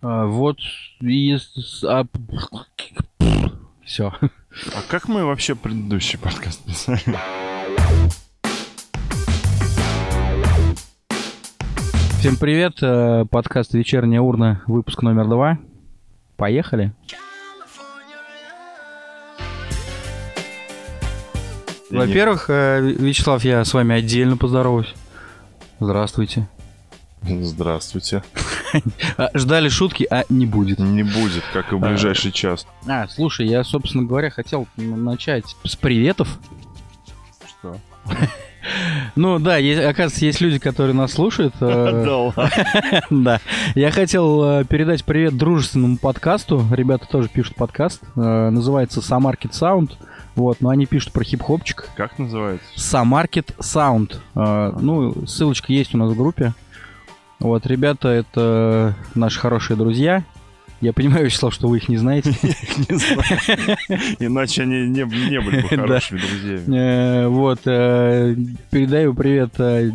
А, вот и... А... Все. А как мы вообще предыдущий подкаст писали? Всем привет, э, подкаст «Вечерняя урна», выпуск номер два. Поехали. Во-первых, э, Вячеслав, я с вами отдельно поздороваюсь. Здравствуйте. Здравствуйте. А, Ждали шутки, а не будет. Не будет, как и в ближайший час. А, слушай, я, собственно говоря, хотел начать с приветов. Что? Ну да, есть- оказывается, есть люди, которые нас слушают. э, Да. Я хотел э, передать привет дружественному подкасту. Ребята тоже пишут подкаст. Э, Называется Самаркет Sound. Вот, но они пишут про хип-хопчик. Как называется? Самаркет Sound. Ну, ссылочка есть у нас в группе. Вот, ребята, это наши хорошие друзья. Я понимаю, Вячеслав, что вы их не знаете. Не знаю. Иначе они не, были бы хорошими друзьями. Э, Вот, э, передаю привет э,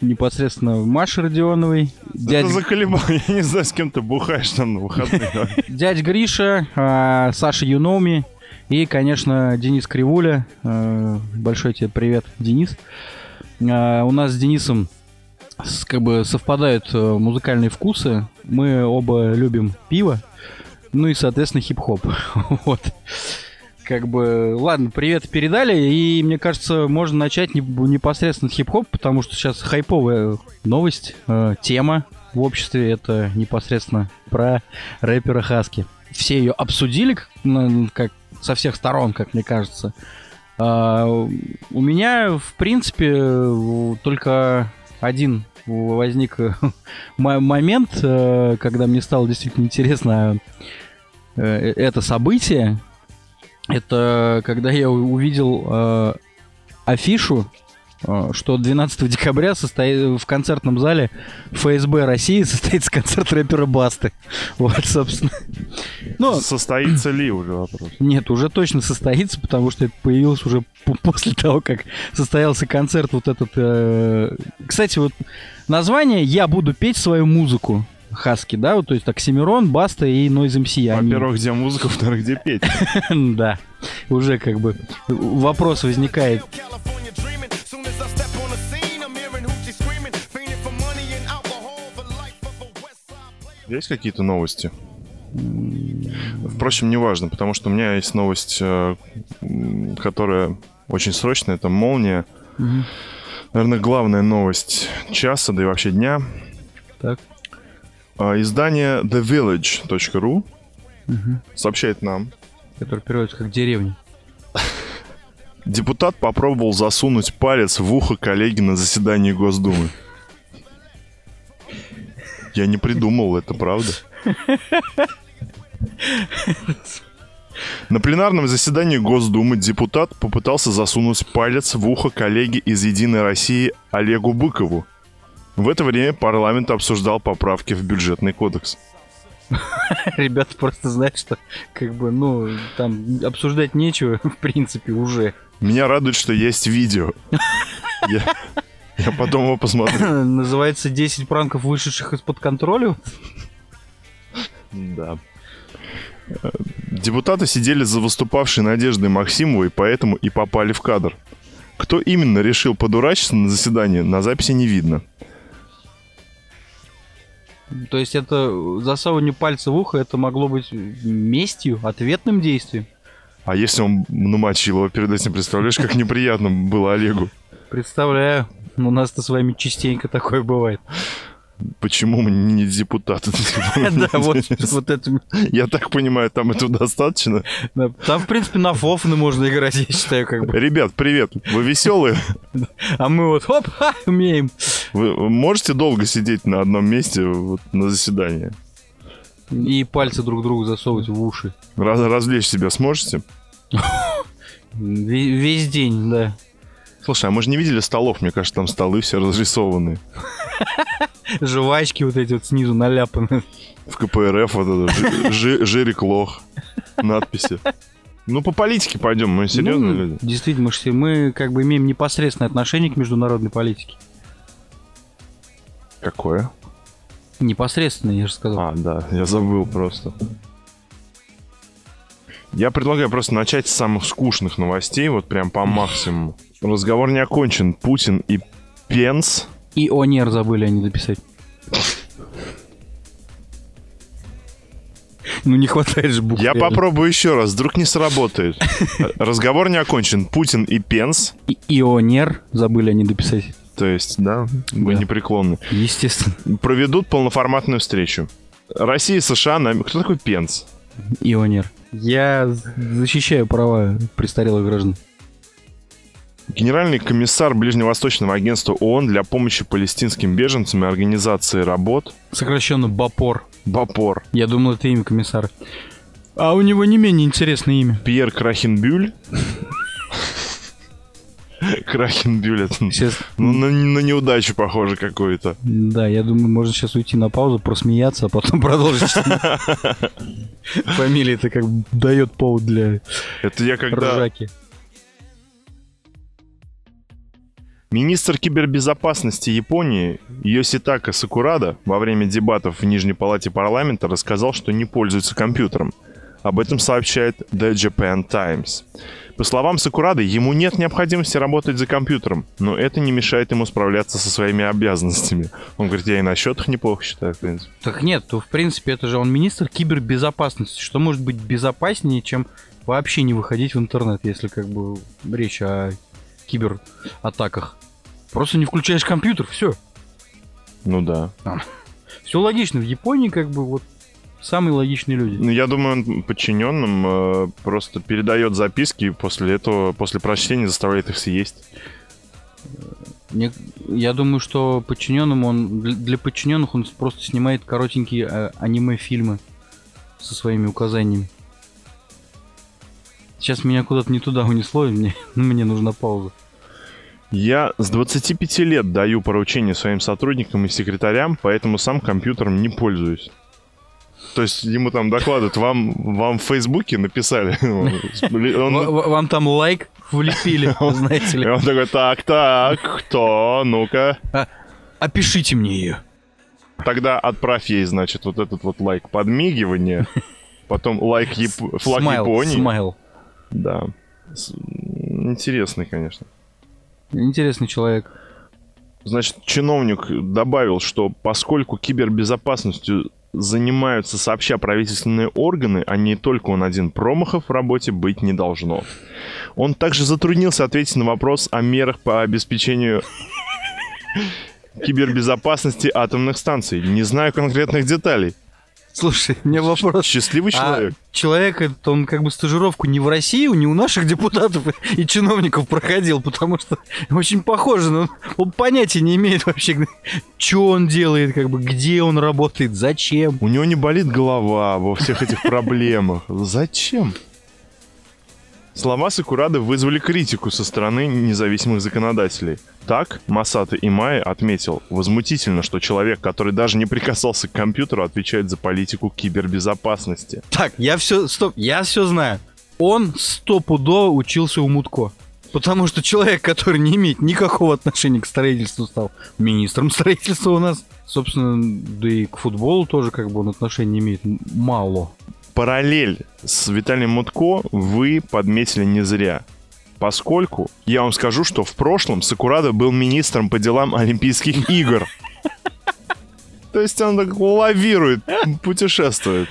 непосредственно Маше Родионовой, Это дядь, за колебание. Я не знаю, с кем ты бухаешь там на выходные. дядь Гриша, Саша Юноми и, конечно, Денис Кривуля. Большой тебе привет, Денис. У нас с Денисом как бы совпадают э, музыкальные вкусы. Мы оба любим пиво, ну и, соответственно, хип-хоп. Вот. Как бы, ладно, привет передали, и мне кажется, можно начать не- непосредственно с хип-хоп, потому что сейчас хайповая новость, э, тема в обществе, это непосредственно про рэпера Хаски. Все ее обсудили, как, со всех сторон, как мне кажется. А, у меня, в принципе, в- только один возник э, мо- момент, э, когда мне стало действительно интересно э, это событие. Это когда я увидел афишу, что 12 декабря состоит, в концертном зале ФСБ России состоится концерт рэпера Басты. Вот, собственно. Ну, Состоится ли уже вопрос? нет, уже точно состоится, потому что это появилось уже после того, как состоялся концерт вот этот. э, Кстати, вот название «Я буду петь свою музыку». Хаски, да, вот, то есть Оксимирон, Баста и MC. они- Во-первых, где музыка, во-вторых, где петь. Да, уже как бы вопрос возникает. Есть какие-то новости? Впрочем, не важно, потому что у меня есть новость, э, которая очень срочная. Это молния. Мгм. Наверное, главная новость часа, да и вообще дня. Так. А, Издание TheVillage.ru Мгм. сообщает нам, Который переводится как деревня. депутат попробовал засунуть палец в ухо коллеги на заседании Госдумы. Я не придумал, это правда. На пленарном заседании Госдумы депутат попытался засунуть палец в ухо коллеги из «Единой России» Олегу Быкову. В это время парламент обсуждал поправки в бюджетный кодекс. Ребята просто знают, что как бы, ну, там обсуждать нечего, в принципе, уже. Меня радует, что есть видео. Я, я потом его посмотрю. Называется 10 пранков, вышедших из-под контроля. Да. Депутаты сидели за выступавшей Надеждой Максимовой, поэтому и попали в кадр. Кто именно решил подурачиться на заседании, на записи не видно. То есть это засовывание пальца в ухо, это могло быть местью, ответным действием. А если он намочил его перед этим, представляешь, как неприятно было Олегу? Представляю. У нас-то с вами частенько такое бывает. Почему мы не депутаты? Да, вот, это. Я так понимаю, там этого достаточно. Там, в принципе, на фофны можно играть, я считаю, как бы. Ребят, привет. Вы веселые? А мы вот, хоп, умеем. Вы можете долго сидеть на одном месте на заседании? И пальцы друг другу засовывать в уши. Раз- развлечь себя сможете? Ве- Весь день, да. Слушай, а мы же не видели столов, мне кажется, там столы все разрисованы. Жвачки вот эти вот снизу наляпаны. В КПРФ вот это, Жи- Жи- Жирик Лох, надписи. Ну, по политике пойдем, мы серьезные Ну, люди. Действительно, мы, мы как бы имеем непосредственное отношение к международной политике. Какое? Непосредственно, я же сказал. А, да, я забыл просто. Я предлагаю просто начать с самых скучных новостей, вот прям по максимуму. Разговор не окончен. Путин и Пенс И Онер забыли они дописать. Ну не хватает же букв. Я реально. попробую еще раз, вдруг не сработает. Разговор не окончен. Путин и Пенс, И Ионер забыли они дописать. то есть, да, вы Да. непреклонны, Естественно. проведут полноформатную встречу. Россия и США... на- Кто такой Пенс? Ионер. Я защищаю права престарелых граждан. Генеральный комиссар Ближневосточного агентства ООН для помощи палестинским беженцам и организации работ Сокращенно Бапор. БАПОР Я думал, это имя комиссара. А у него не менее интересное имя. Пьер Крахенбюль. Крахенбюль, это Сейчас, ну, на, на неудачу похоже какую-то. да, я думаю, можно сейчас уйти на паузу, просмеяться, а потом продолжить. Фамилия это как бы дает повод для Это я когда... ржаки. Министр кибербезопасности Японии Йоситака Сакурада во время дебатов в Нижней палате парламента рассказал, что не пользуется компьютером. Об этом сообщает The Japan Times. По словам Сакурады, ему нет необходимости работать за компьютером, но это не мешает ему справляться со своими обязанностями. Он говорит, я и на счетах неплохо считаю, в принципе. Так нет, то в принципе это же он министр кибербезопасности. Что может быть безопаснее, чем вообще не выходить в интернет, если как бы речь о кибератаках? Просто не включаешь компьютер, все. Ну да. Все логично. В Японии как бы вот самые логичные люди. Ну, я думаю, он подчиненным э, просто передает записки и после этого, после прочтения заставляет их съесть. Мне- я думаю, что подчиненным он для, для подчиненных он просто снимает коротенькие э, аниме-фильмы со своими указаниями. Сейчас меня куда-то не туда унесло, и мне, мне нужна пауза. Я с 25 лет даю поручения своим сотрудникам и секретарям, поэтому сам компьютером не пользуюсь. То есть ему там докладывают, вам, вам в Фейсбуке написали. Вам там лайк влепили, знаете И ли. он такой, так, так, кто, ну-ка. А, Опишите мне ее. Тогда отправь ей, значит, вот этот вот лайк подмигивание, потом лайк флаг Японии. смайл. Да. Интересный, конечно. Интересный человек. Значит, чиновник добавил, что поскольку кибербезопасностью занимаются сообща правительственные органы, а не только он один, промахов в работе быть не должно. Он также затруднился ответить на вопрос о мерах по обеспечению кибербезопасности атомных станций. Не знаю конкретных деталей. Слушай, у меня вопрос. Счастливый А человек. человек, этот, он как бы стажировку не в России, не у наших депутатов и чиновников проходил, потому что очень похоже, но он понятия не имеет вообще, что он делает, как бы, где он работает, зачем. У него не болит голова во всех этих проблемах. Зачем? Слова Сакурады вызвали критику со стороны независимых законодателей. Так, Масата Имай отметил, возмутительно, что человек, который даже не прикасался к компьютеру, отвечает за политику кибербезопасности. Так, я все, стоп, я все знаю. Он стопудово учился у Мутко. Потому что человек, который не имеет никакого отношения к строительству, стал министром строительства у нас. Собственно, да и к футболу тоже как бы он отношения имеет. Мало. Параллель с Виталием Мутко вы подметили не зря. Поскольку я вам скажу, что в прошлом Сакурада был министром по делам Олимпийских игр. То есть он так лавирует, путешествует.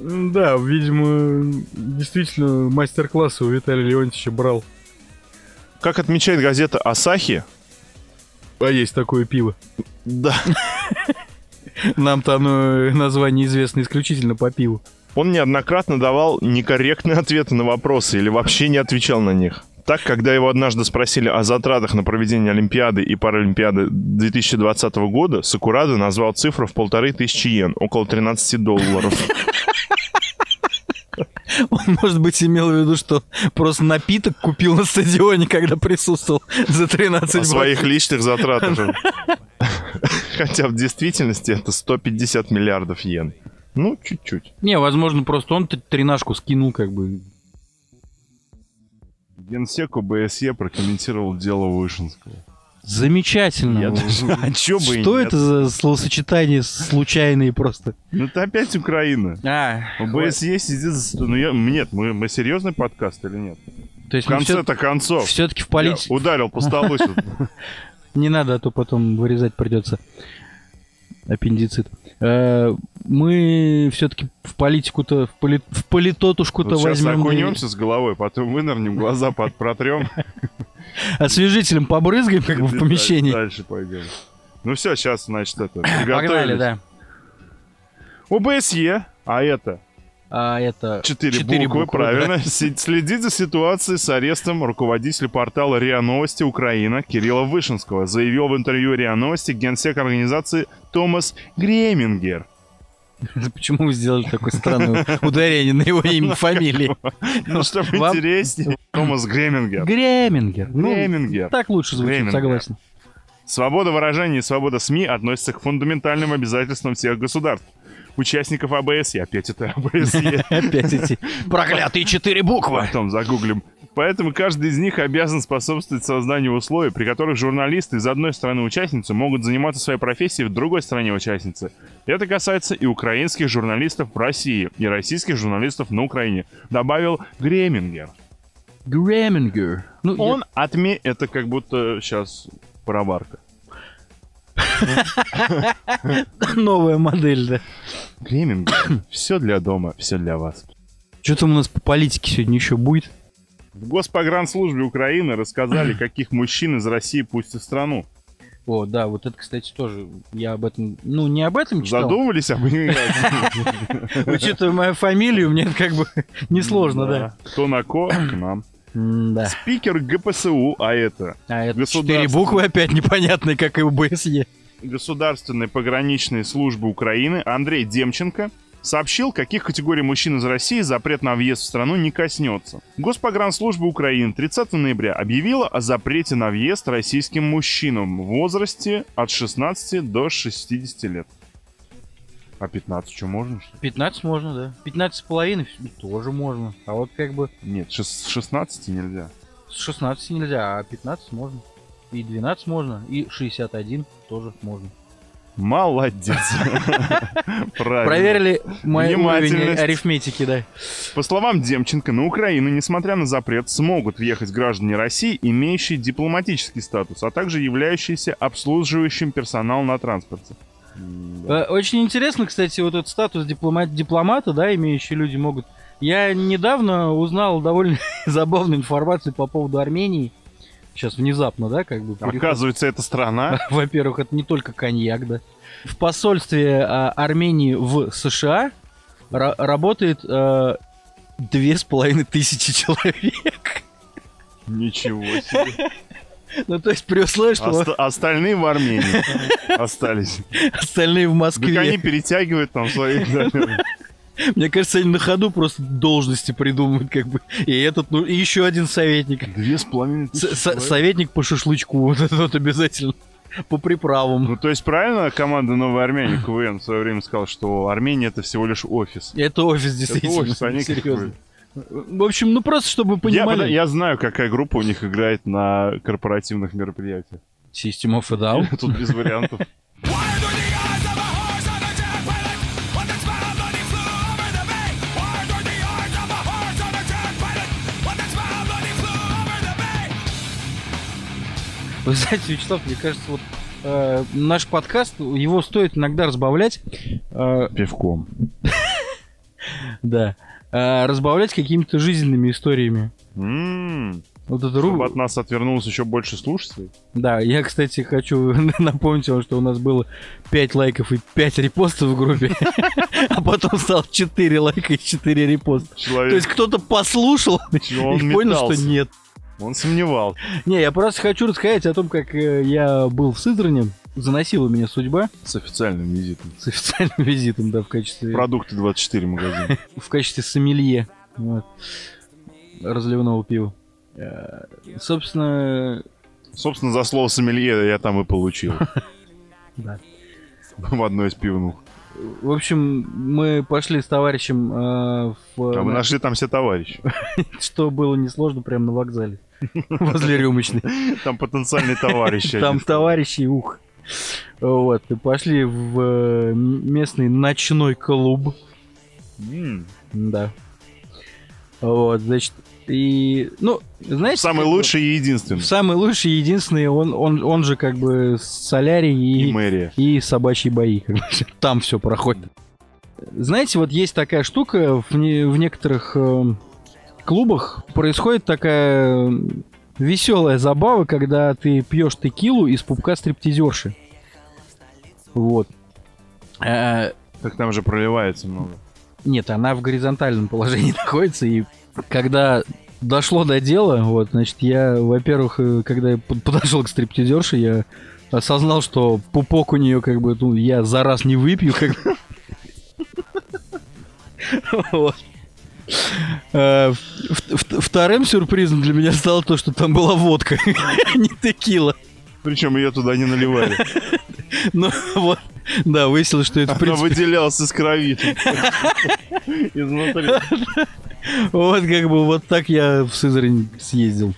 Да, видимо, действительно мастер-классы у Виталия Леонтьевича брал. Как отмечает газета Асахи, А есть такое пиво. да, Нам-то оно название известно исключительно по пиву. Он неоднократно давал некорректные ответы на вопросы или вообще не отвечал на них. Так, когда его однажды спросили о затратах на проведение Олимпиады и Паралимпиады 2020 года, Сакурада назвал цифру в полторы тысячи йен, около 13 долларов. Он, может быть, имел в виду, что просто напиток купил на стадионе, когда присутствовал за 13 О баксов. своих личных затратах. Хотя в действительности это 150 миллиардов йен. Ну, чуть-чуть. Не, возможно, просто он тренажку скинул, как бы. Генсек ОБСЕ прокомментировал дело Вышинского. Замечательно. Я даже- А чё бы Что это за словосочетание случайные просто? Ну это опять Украина. А, ОБСЕ сидит за... Ну, я... Нет, мы, мы серьезный подкаст или нет? то есть В конце-то концов. все-таки в политике ударил по столу. не надо, а то потом вырезать придется аппендицит. Э, Мы все-таки в политику-то, в, поли- в политотушку-то Вот сейчас возьмем. и окунемся с головой, потом вынырнем, глаза под протрем. Освежителем побрызгаем как бы в помещении. Дальше пойдем. Ну все, сейчас, значит, это... Погнали, да. ОБСЕ, а это А это... четыре Четыре буквы, буквы, правильно, следит за ситуацией с арестом руководителя портала РИА Новости Украина Кирилла Вышинского, заявил в интервью РИА Новости генсек организации Томас Гремингер. Почему вы сделали такое странное ударение на его имя, фамилии? Ну, чтобы интереснее, Томас Гремингер. Гремингер. Ну, Гремингер. Так лучше звучит, согласен. Свобода выражения и свобода СМИ относятся к фундаментальным обязательствам всех государств. Участников АБСЕ, опять это АБСЕ, Опять эти проклятые четыре буквы. потом загуглим. Поэтому каждый из них обязан способствовать созданию условий, при которых журналисты из одной страны участницы могут заниматься своей профессией в другой стране участницы. Это касается и украинских журналистов в России, и российских журналистов на Украине, добавил Гремингер. Гремингер. Ну, я- Он отме... Это как будто сейчас пароварка. новая модель, да. Гремингер. Все для дома, все для вас. Что там у нас по политике сегодня еще будет? В Госпогранслужбе Украины рассказали, каких мужчин из России пустят в страну. О, да, вот это, кстати, тоже я об этом, ну, не об этом читал. Задумывались об? Учитывая мою фамилию, мне это как бы несложно, да. Кто на ко, к нам. Да. Спикер ГПСУ, а это А это четыре буквы опять непонятные, как и у БСЕ. Государственной пограничной службы Украины Андрей Демченко сообщил, каких категорий мужчин из России запрет на въезд в страну не коснется. Госпогранслужба Украины 30 ноября объявила о запрете на въезд российским мужчинам в возрасте от 16 до 60 лет. А 15 что можно? Что? ли? 15 можно, да. 15 с половиной тоже можно. А вот как бы Нет, с 16 нельзя. с 16 нельзя, а 15 можно. И 12 можно, и 61 тоже можно. Молодец. Проверили мой уровень арифметики, да. По словам Демченко, на Украину, несмотря на запрет, смогут въехать граждане России, имеющие дипломатический статус, а также являющиеся обслуживающим персонал на транспорте. Э, Очень интересно, кстати, вот этот статус диплома- дипломата, да, имеющие люди могут. Я недавно узнал довольно забавную информацию по поводу Армении. Сейчас внезапно, да, как бы. переход. Оказывается, эта страна... Во-первых, это не только коньяк, да. В посольстве а, Армении в США ра- работает а, две с половиной тысячи человек. Ничего себе. Ну, то есть при условии, что Оста- Остальные в Армении остались. остальные в Так Москве. они перетягивают там свои... Мне кажется, они на ходу просто должности придумывают, как бы. И этот, ну, и еще один советник. Две с половиной тысячи советник по шашлычку, вот это вот обязательно. По приправам. Ну, то есть правильно команда «Новая Армения» КВН в свое время сказал, что Армения — это всего лишь офис? Это офис, Это действительно. офис, они как серьезно. В общем, ну просто чтобы вы Я, понимали. я знаю, какая группа у них играет на корпоративных мероприятиях. System of a Down. Тут без вариантов. Вы знаете, Вячеслав, мне кажется, вот э, наш подкаст, его стоит иногда разбавлять. э, Пивком. да. э, разбавлять какими-то жизненными историями. Вот это Чтобы ру... от нас отвернулось еще больше слушателей. Да, я, кстати, хочу напомнить вам, что у нас было 5 лайков и 5 репостов в группе, а потом стало 4 лайка и 4 репоста. То есть кто-то послушал и понял, что нет. Он сомневался. Не, я просто хочу рассказать о том, как э, я был в Сызране, заносила меня судьба С официальным визитом. с официальным визитом, да, в качестве, Продукты 24 магазин. в качестве сомелье вот, разливного пива. Э, Собственно, Собственно, за слово сомелье я там и получил. да. В одной из пивнух. В общем, мы пошли с товарищем э, в... А вы нашли там все товарищи. Что было несложно прямо на вокзале. Возле рюмочной. Там потенциальные товарищи. Там товарищи, ух. Вот, и пошли в э, местный ночной клуб. Да. Вот, значит, и... Ну, знаете... Самый лучший и единственный. Самый лучший, единственный, он, он, он же как бы солярий И и, мэрия. и собачьи бои. как бы. Там все проходит. Знаете, вот есть такая штука в, не- в некоторых э, клубах происходит такая веселая забава, когда ты пьешь текилу из пупка стриптизерши. Вот. Э, Так там же проливается много. нет, она в горизонтальном положении находится, и когда дошло до дела, вот, значит, я, во-первых, э, когда я под- подошел к стриптизерше, я осознал, что пупок у нее, как бы, ну, я за раз не выпью, как бы. Вот. Э, Вторым сюрпризом для меня стало то, что там была водка, а не текила. Причем ее туда не наливали. Ну, вот, да, выяснилось, что это, Она принципе, выделялась из крови. Изнутри. вот, как бы, вот так я в Сызрань съездил.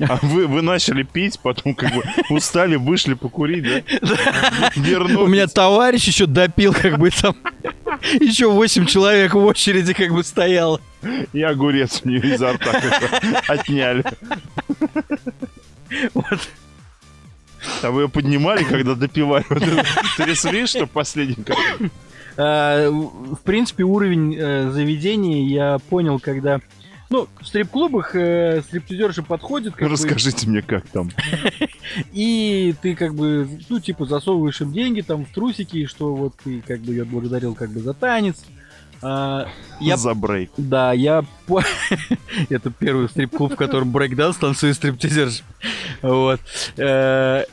А вы, вы начали пить, потом как бы устали, вышли покурить, да? Вернулись. У меня товарищ еще допил, как бы там еще 8 человек в очереди как бы стояло. И огурец у нее изо рта отняли. Вот. А вы ее поднимали, когда допивали? Трясли, что последний? А, в в принципе, уровень э, заведения я понял, когда... Ну, в стрип-клубах э, стриптизерши подходят, как бы, Расскажите мне, как там. и ты как бы, ну, типа, засовываешь им деньги там в трусики, и что вот ты как бы ее благодарил как бы за танец. А, я За брейк. Да, я... Это первый стрип-клуб, в котором брейкданс танцует стриптизерш. Вот. Э,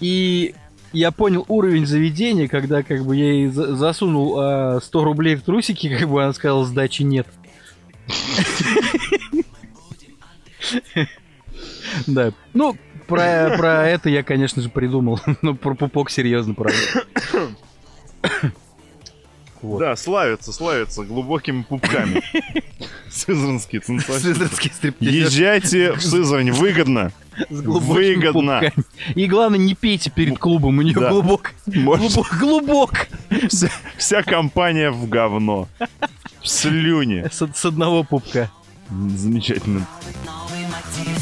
И я понял уровень заведения, когда как бы я ей за- засунул а, 100 рублей в трусики, как бы она сказала, сдачи нет. Да. Ну, про, про это я, конечно же, придумал. Ну, про пупок серьезно, правда. Вот. Да, славится, славится глубокими пупками. Сызранские танцовщики. Сызранский стриптизер. Езжайте в Сызрань, выгодно. С Выгодно. пупками. И главное, не пейте перед клубом, у нее Да. глубок. Может, Глубок, глубок. вся, вся компания в говно. В слюне. С, с одного пупка. Замечательно. Новый мотив,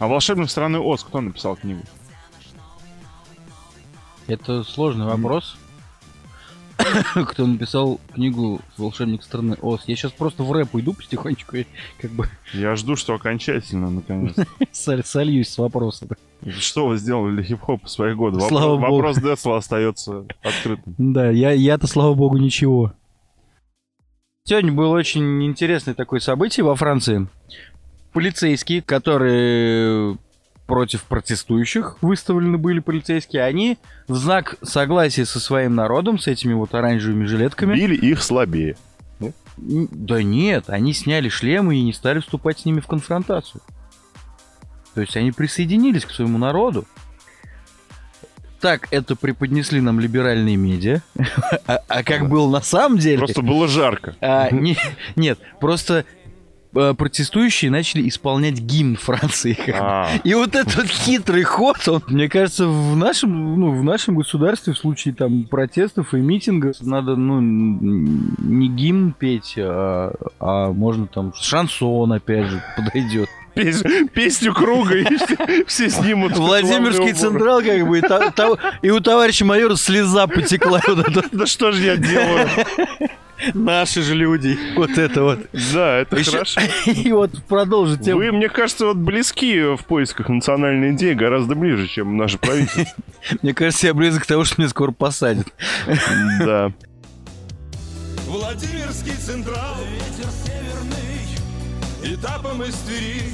А «Волшебник страны Оз» кто написал книгу? Это сложный вопрос. Кто написал книгу «Волшебник страны Оз». Я сейчас просто в рэп уйду потихонечку и как бы Я жду, что окончательно, наконец. соль- сольюсь с вопроса. Что вы сделали для хип-хопа в свои годы? Слава богу. Вопрос Децла остается открытым. Да, я, я-то, слава богу, ничего. Сегодня было очень интересное такое событие во Франции. Полицейские, которые против протестующих выставлены были полицейские, они в знак согласия со своим народом, с этими вот оранжевыми жилетками... Били их слабее. Да нет, они сняли шлемы и не стали вступать с ними в конфронтацию. То есть они присоединились к своему народу. Так это преподнесли нам либеральные медиа. А, а как было на самом деле? Просто было жарко. А, не- нет, просто э, протестующие начали исполнять гимн Франции. А, И вот этот хитрый ход, он, мне кажется, в нашем, ну, в нашем государстве в случае там протестов и митингов надо, ну, не гимн петь, а, а можно там шансон, опять же, подойдет. Пес- Песню круга, и все- все снимут. Владимирский централ, как бы, и, та- та- и у товарища майора слеза потекла. Вот это, Да что же я делаю? наши же люди. Вот это вот. Да, это Ещё- хорошо. И вот продолжить тему. Вы, мне кажется, вот близки в поисках национальной идеи гораздо ближе, чем наше правительство. Мне кажется, я близок к тому, что меня скоро посадят. Да. Владимирский централ Ветер Этапом из Твери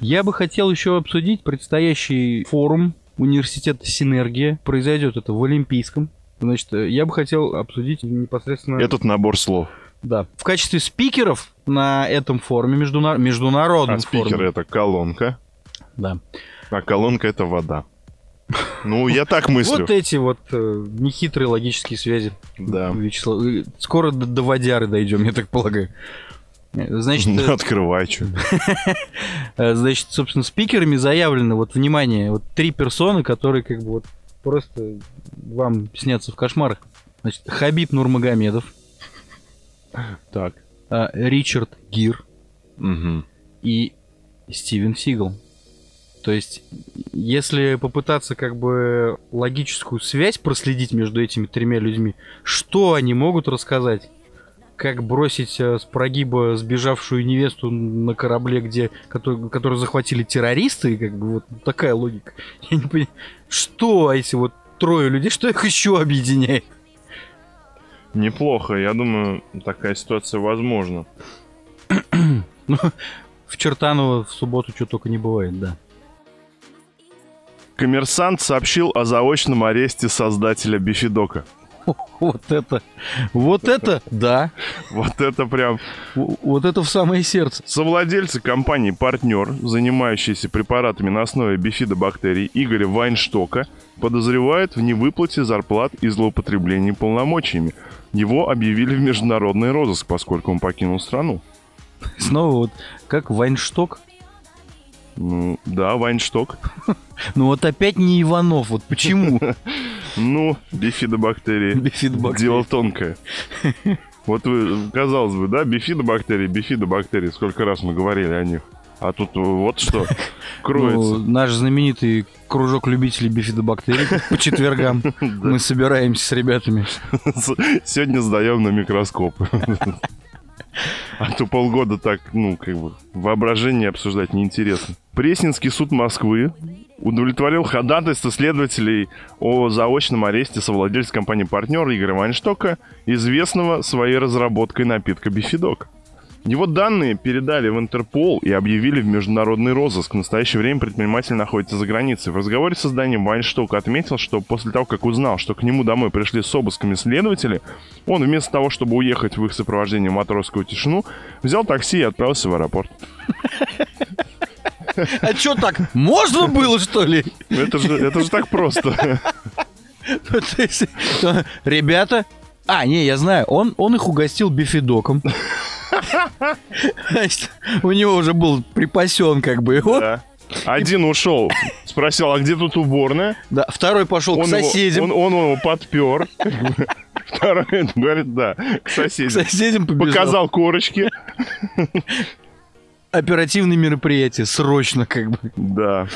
Я бы хотел еще обсудить предстоящий форум университета Синергия. Произойдет это в Олимпийском. Значит, э, я бы хотел обсудить непосредственно... Этот набор слов. Да. В качестве спикеров на этом форуме, междуна- международном А спикер форуме. это колонка, Да. а колонка это вода. Ну, я так мыслю. Вот эти вот э, нехитрые логические связи. Да. Вячеслав, э, скоро до, до водяры дойдем, я так полагаю. Э, Значит, Ну, э, Открывай, что. значит, собственно, спикерами заявлены, вот, внимание, вот три персоны, которые как бы вот просто вам снятся в кошмарах. Значит, Хабиб Нурмагомедов, Так. Ричард Гир Мгм. и Стивен Сигал. То есть, если попытаться как бы логическую связь проследить между этими тремя людьми, что они могут рассказать? Как бросить э, с прогиба сбежавшую невесту на корабле, где, который, который захватили террористы, как бы вот такая логика. Я не понимаю, что эти вот трое людей, что их еще объединяет? Неплохо, я думаю, такая ситуация возможна. Ну, в Чертаново в субботу что только не бывает, да. Коммерсант сообщил о заочном аресте создателя Бифидока. Вот это, вот это, да, Вот это прям... Вот это в самое сердце. Совладельцы компании «Партнер», занимающиеся препаратами на основе бифидобактерий Игоря Вайнштока, подозревают в невыплате зарплат и злоупотреблении полномочиями. Его объявили в международный розыск, поскольку он покинул страну. Снова вот как Вайншток. Ну, да, Вайншток. Ну вот опять не Иванов, вот почему? Ну, бифидобактерии. Бифидобактерии. Дело тонкое. Вот вы, казалось бы, да, бифидобактерии, бифидобактерии, сколько раз мы говорили о них. А тут вот что Ну, кроется. наш знаменитый кружок любителей бифидобактерий по четвергам. Мы собираемся с ребятами. Сегодня сдаем на микроскоп. А то полгода так, ну, как бы, воображение обсуждать неинтересно. Пресненский суд Москвы удовлетворил ходатайство следователей о заочном аресте совладельца компании «Партнер» Игоря Вайнштока, известного своей разработкой напитка «Бифидок». Его данные передали в Интерпол и объявили в международный розыск. В настоящее время предприниматель находится за границей. В разговоре с созданием Вайншток отметил, что после того, как узнал, что к нему домой пришли с обысками следователи, он вместо того, чтобы уехать в их сопровождении в матросскую тишину, взял такси и отправился в аэропорт. А что так? Можно было, что ли? Это же, это же так просто. Ну, Ребята... А, не, я знаю, он, он их угостил бифидоком. Значит, у него уже был припасен как бы. Да. Один ушел, спросил, а где тут уборная? да, второй пошел к его, соседям. он, он его подпер. Второй говорит, да, к К соседям. соседям побежал. Показал корочки. Оперативные мероприятия, срочно как бы. Да.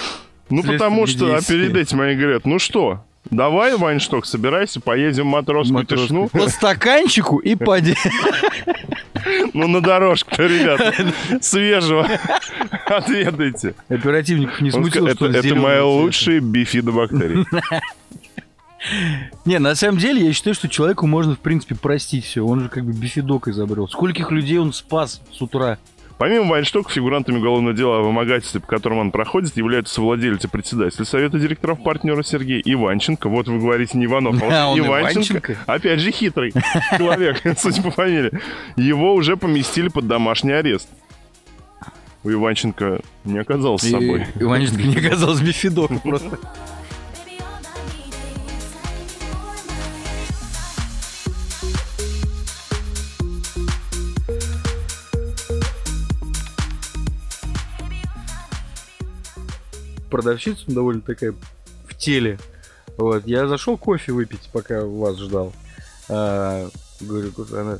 Ну, потому что а перед этим они говорят, ну что, давай, Вайншток, собирайся, поедем в матросскую Матрос. тишину. По стаканчику и поди. Ну, на дорожку-то, ребята, свежего отведайте. Оперативников не сказал, что это, мои лучшие бифидобактерии. Не, на самом деле, я считаю, что человеку можно, в принципе, простить все. Он же как бы бифидок изобрел. Скольких людей он спас с утра? Помимо Вайнштока, фигурантами уголовного дела о вымогательстве, по которому он проходит, являются совладелец и председатель Совета директоров партнера Сергей Иванченко. Вот вы говорите не Иванов, а вот он Иванченко. Опять же хитрый человек, судя по фамилии. Его уже поместили под домашний арест. У Иванченко не оказалось с собой. Иванченко не оказалось бифидоком просто. Продавщица довольно такая в теле. Вот, я зашел кофе выпить, пока вас ждал. А, говорю, она...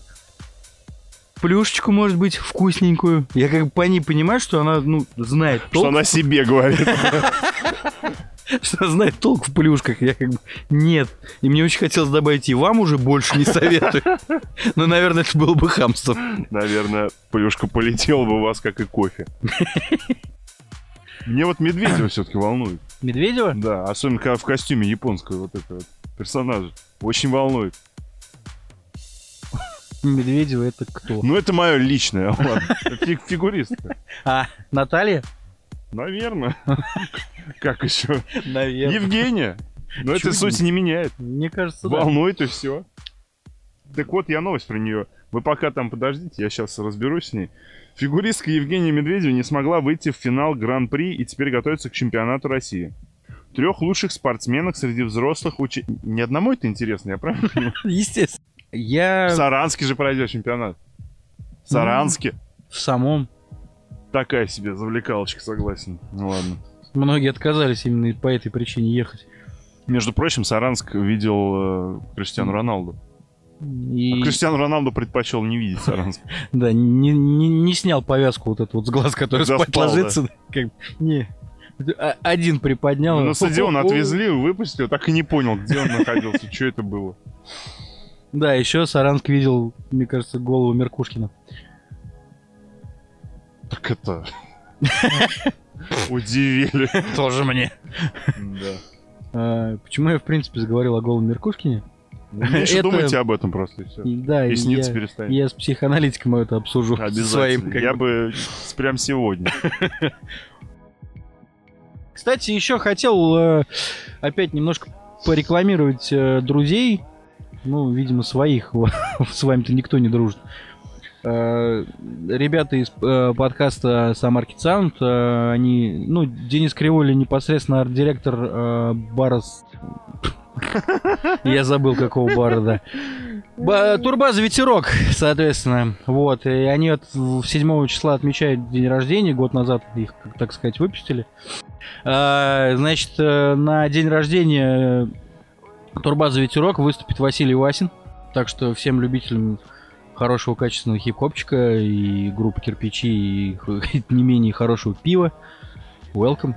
Плюшечку, может быть, вкусненькую. Я как бы по ней понимаю, что она, ну, знает Что толк, она себе говорит. что знает толк в плюшках. Я как бы нет. И мне очень хотелось добавить, и вам уже больше не советую. Но, наверное, это было бы хамством. Наверное, плюшка полетела бы у вас, как и кофе. Мне вот Медведева все-таки волнует. Медведева? Да, особенно когда в костюме японского вот этого вот персонажа. Очень волнует. Медведева это кто? Ну, это мое личное, ладно. Фиг- Фигуристка. А, Наталья? Наверное. Как еще? Наверное. Евгения. Но это суть не меняет. Мне кажется, да. Волнует и все. Так вот, я новость про нее Вы пока там подождите, я сейчас разберусь с ней. Фигуристка Евгения Медведева не смогла выйти в финал Гран-при и теперь готовится к чемпионату России. Трех лучших спортсменок среди взрослых учи... Ни одному это интересно, я правильно понимаю? Естественно. В Я Саранске же пройдет чемпионат. В Саранске. в самом... Такая себе завлекалочка, согласен. Ну ладно. Многие отказались именно по этой причине ехать. Между прочим, Саранск видел э, Криштиану Роналду. И, А Криштиану Роналду предпочел не видеть Саранск. да, не, не- не снял повязку вот эту вот с глаз, который Когда спать да. ложится. Как, не. А- Один приподнял. На стадион О-о-о. отвезли, выпустили, так и не понял, где он находился, что это было. Да, еще Саранск видел, мне кажется, голову Меркушкина. Так это... Удивили. Тоже мне. Да. А, почему я, в принципе, заговорил о голом Меркушкине? Меньше Это- думайте об этом просто, и все. Да, И снится я, перестанет. я с психоаналитиком это обсужу. Обязательно. Своим, Я бы. прям сегодня. Кстати, еще хотел э, опять немножко порекламировать э, друзей. Ну, видимо, своих. С вами-то никто не дружит. Э, ребята из подкаста Самаркет Sound, они, ну, Денис Криволи непосредственно арт-директор бара Я забыл, какого бара, да. Ба- Турбаза Ветерок, соответственно. Вот. И они вот в 7 числа отмечают день рождения. Год назад их, так сказать, выпустили. А, Значит, э, на день рождения Турбаза Ветерок выступит Василий Васин. Так что всем любителям хорошего качественного хип-хопчика и группы кирпичи и не менее хорошего пива. Welcome.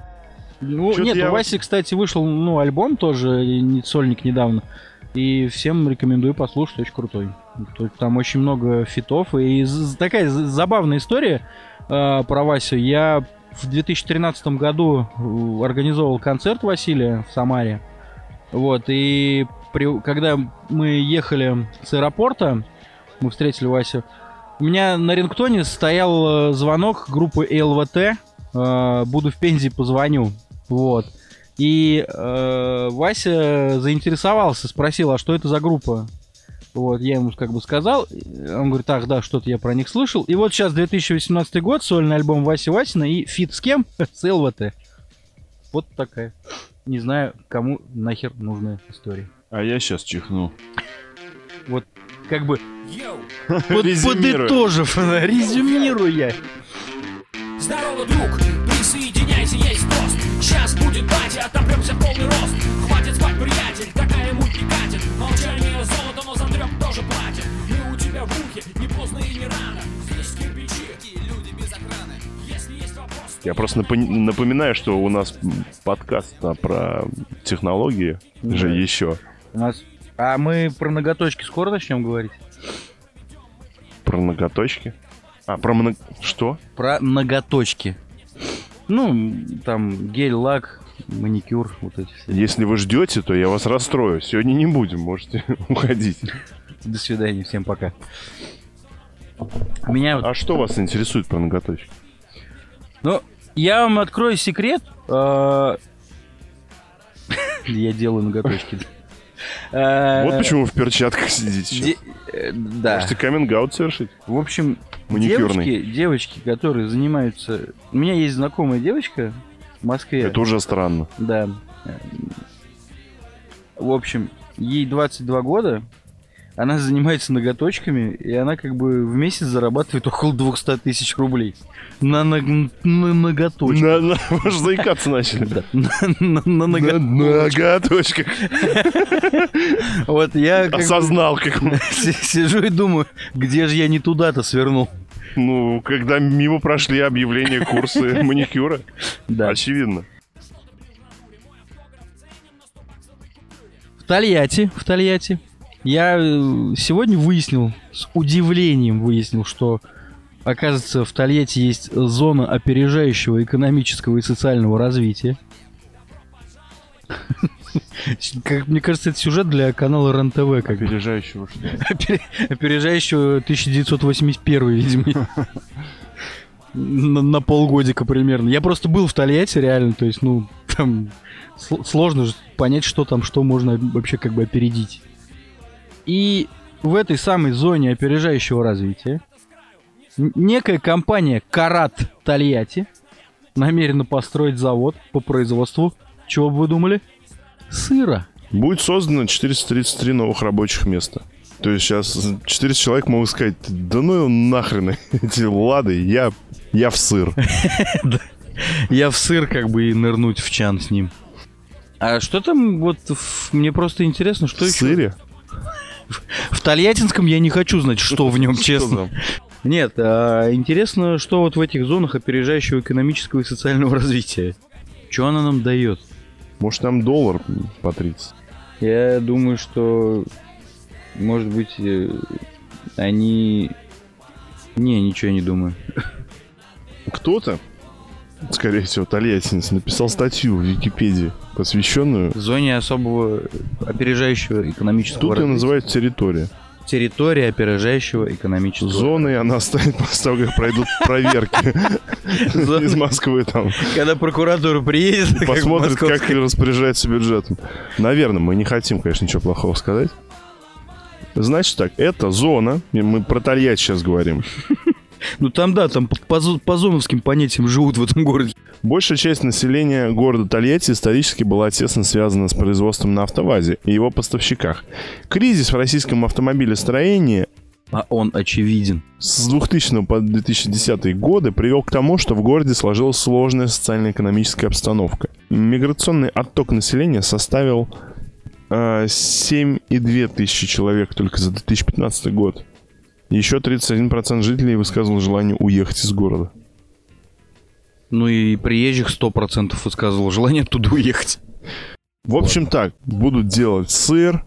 Ну, нет, я у Васи, кстати, вышел ну, альбом тоже, не- сольник недавно. И всем рекомендую послушать, очень крутой. Там очень много фитов. И такая забавная история э, про Васю. Я в 2013 году э, организовал концерт Василия в Самаре. Вот, и при- когда мы ехали с аэропорта, мы встретили Васю, у меня на рингтоне стоял э, звонок группы ЛВТ. э, Буду в Пензе, позвоню. Вот. И э, Вася заинтересовался, спросил, а что это за группа? Вот, я ему как бы сказал. Он говорит, ах, да, что-то я про них слышал. И вот сейчас 2018 год, сольный альбом Васи Васина и feat с кем? С ЛВТ. Вот такая. Не знаю, кому нахер нужная история. А я сейчас чихну. Как бы под- подытожив, резюмируя. Здорово, друг, присоединяйся, есть тост Сейчас будет батя, отопремся в полный рост Хватит спать, приятель, такая муть не катит Молчание золото, но за трёп тоже платит Мы у тебя в ухе, не поздно и не рано Здесь кирпичи, люди без охраны Если есть вопрос, Я просто напо- напоминаю, что у нас подкаст а, про технологии же Да. еще. У нас... А мы про ноготочки скоро начнем говорить? Про ноготочки. А, про много... Что? Про ноготочки. Ну, там гель, лак, маникюр, вот эти все. Если вы ждете, то я вас расстрою. Сегодня не будем, можете уходить. До свидания, всем пока. Меня вот... А что вас интересует про ноготочки? Ну, я вам открою секрет. А, Я делаю ноготочки. А, Вот почему вы в перчатках сидите сейчас. э, Да. Можете каминг-аут совершить. В общем, Маникюрный. девочки, девочки, которые занимаются... У меня есть знакомая девочка в Москве. Это уже странно. Да. В общем, ей 22 года, она занимается ноготочками, и она как бы в месяц зарабатывает около 200 тысяч рублей. На, ног- на ноготочках. На, на, же заикаться начали. Да, на, на- на На ноготочках. ноготочках. Вот я как Осознал, как... си- сижу и думаю, где же я не туда-то свернул. Ну, когда мимо прошли объявления курсы маникюра. Да. Очевидно. В Тольятти, в Тольятти. Я э, сегодня выяснил, с удивлением выяснил, что, оказывается, в Тольятти есть зона опережающего экономического и социального развития. Как мне кажется, это сюжет для канала РЕН-ТВ, как. Опережающего что? Опер- Опережающего 1981, видимо. На, на полгодика примерно. Я просто был в Тольятти, реально, то есть, ну, там сл- сложно же понять, что там, что можно вообще как бы опередить. И в этой самой зоне опережающего развития некая компания Карат Тольятти намерена построить завод по производству, чего бы вы думали? Сыра. Будет создано 433 новых рабочих места. То есть сейчас 400 человек могут сказать, да ну нахрен эти лады, я, я в сыр. Я в сыр как бы и нырнуть в чан с ним. А что там, вот, в- мне просто интересно, что В еще? сыре? В Тольяттинском я не хочу знать, что в нем, честно. Нет, а интересно, что вот в этих зонах опережающего экономического и социального развития. Что она нам дает? Может там доллар по 30? Я думаю, что, может быть, э, они... Не, ничего не думаю. Кто-то, скорее всего, тольяттинец, написал статью в Википедии, посвященную... Зоне особого опережающего экономического Тут ее развития. называют территория. Территория опережающего экономического Зоной она станет после того, как пройдут проверки Зоны. из Москвы там. Когда прокуратура приедет, Посмотрит, как распоряжается бюджетом. Наверное, мы не хотим, конечно, ничего плохого сказать. Значит так, это зона, мы про Тольятти сейчас говорим. Ну там да, там по, по зо- по зоновским понятиям живут в этом городе. Большая часть населения города Тольятти исторически была тесно связана с производством на автовазе и его поставщиках. Кризис в российском автомобилестроении А он очевиден. с 2000 по 2010 годы привел к тому, что в городе сложилась сложная социально-экономическая обстановка. Миграционный отток населения составил э, 7,2 тысячи человек только за 2015 год. Еще 31% жителей высказывал желание уехать из города. Ну и приезжих 100% высказывал желание оттуда уехать. В общем так, будут делать сыр.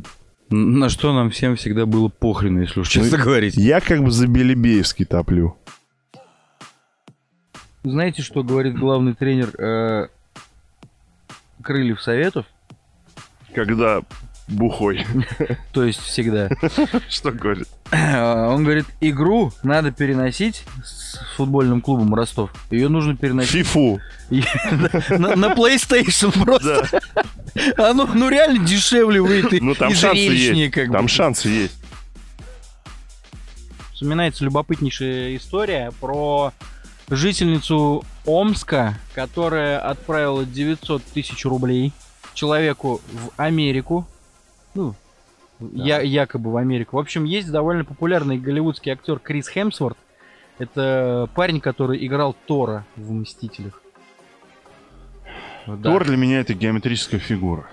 На что нам всем всегда было похрен, если уж честно Ну, говорить. Я как бы за Белебеевский топлю. Знаете, что говорит главный тренер э, Крыльев Советов? Когда бухой. То есть всегда. Что говорит? А, Он говорит, игру надо переносить с футбольным клубом Ростов. Ее нужно переносить Фифу. на, PlayStation просто. Оно ну реально дешевле выйдет и, Ну там шансы есть. как бы. Там шансы есть. Вспоминается любопытнейшая история про жительницу Омска, которая отправила 900 тысяч рублей человеку в Америку. Ну, я, якобы в Америку. В общем, есть довольно популярный голливудский актер Крис Хемсворт. Это парень, который играл Тора в «Мстителях». Да. Тор для меня это геометрическая фигура.